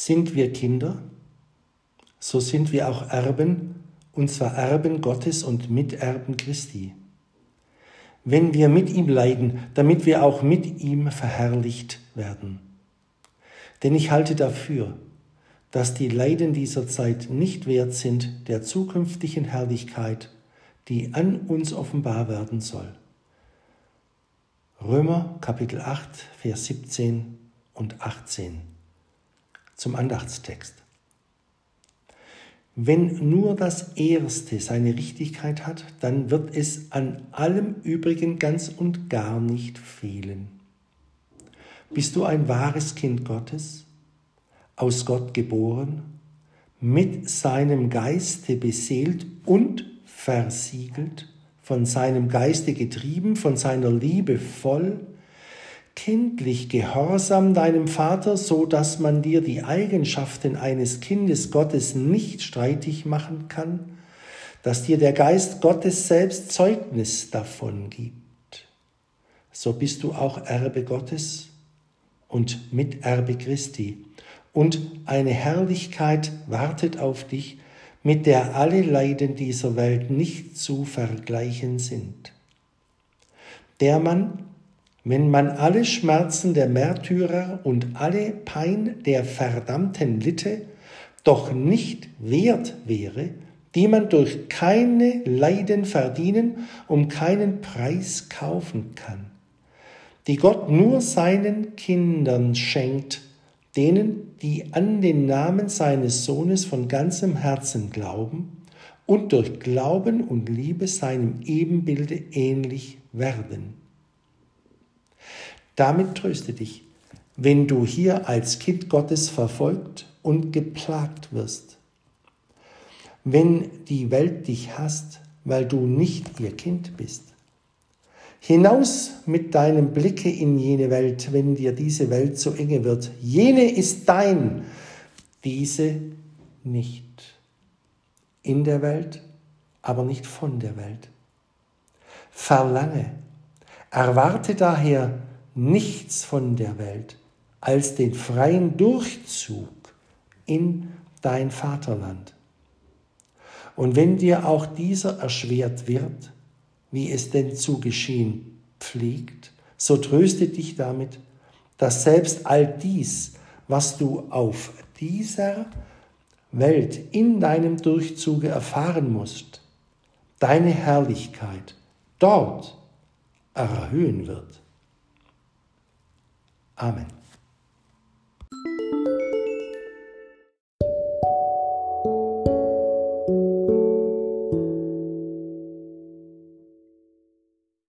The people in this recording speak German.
Sind wir Kinder, so sind wir auch Erben, und zwar Erben Gottes und Miterben Christi. Wenn wir mit ihm leiden, damit wir auch mit ihm verherrlicht werden. Denn ich halte dafür, dass die Leiden dieser Zeit nicht wert sind der zukünftigen Herrlichkeit, die an uns offenbar werden soll. Römer Kapitel 8, Vers 17 und 18 zum Andachtstext. Wenn nur das Erste seine Richtigkeit hat, dann wird es an allem Übrigen ganz und gar nicht fehlen. Bist du ein wahres Kind Gottes? aus Gott geboren, mit seinem Geiste beseelt und versiegelt, von seinem Geiste getrieben, von seiner Liebe voll, kindlich gehorsam deinem Vater, so dass man dir die Eigenschaften eines Kindes Gottes nicht streitig machen kann, dass dir der Geist Gottes selbst Zeugnis davon gibt. So bist du auch Erbe Gottes und Miterbe Christi und eine Herrlichkeit wartet auf dich, mit der alle Leiden dieser Welt nicht zu vergleichen sind. Der man, wenn man alle Schmerzen der Märtyrer und alle Pein der Verdammten litte, doch nicht wert wäre, die man durch keine Leiden verdienen, um keinen Preis kaufen kann, die Gott nur seinen Kindern schenkt, denen, die an den Namen seines Sohnes von ganzem Herzen glauben und durch Glauben und Liebe seinem Ebenbilde ähnlich werden. Damit tröste dich, wenn du hier als Kind Gottes verfolgt und geplagt wirst. Wenn die Welt dich hasst, weil du nicht ihr Kind bist. Hinaus mit deinem Blicke in jene Welt, wenn dir diese Welt so enge wird. Jene ist dein, diese nicht. In der Welt, aber nicht von der Welt. Verlange, erwarte daher nichts von der Welt als den freien Durchzug in dein Vaterland. Und wenn dir auch dieser erschwert wird, wie es denn zu geschehen pflegt, so tröste dich damit, dass selbst all dies, was du auf dieser Welt in deinem Durchzuge erfahren musst, deine Herrlichkeit dort erhöhen wird. Amen.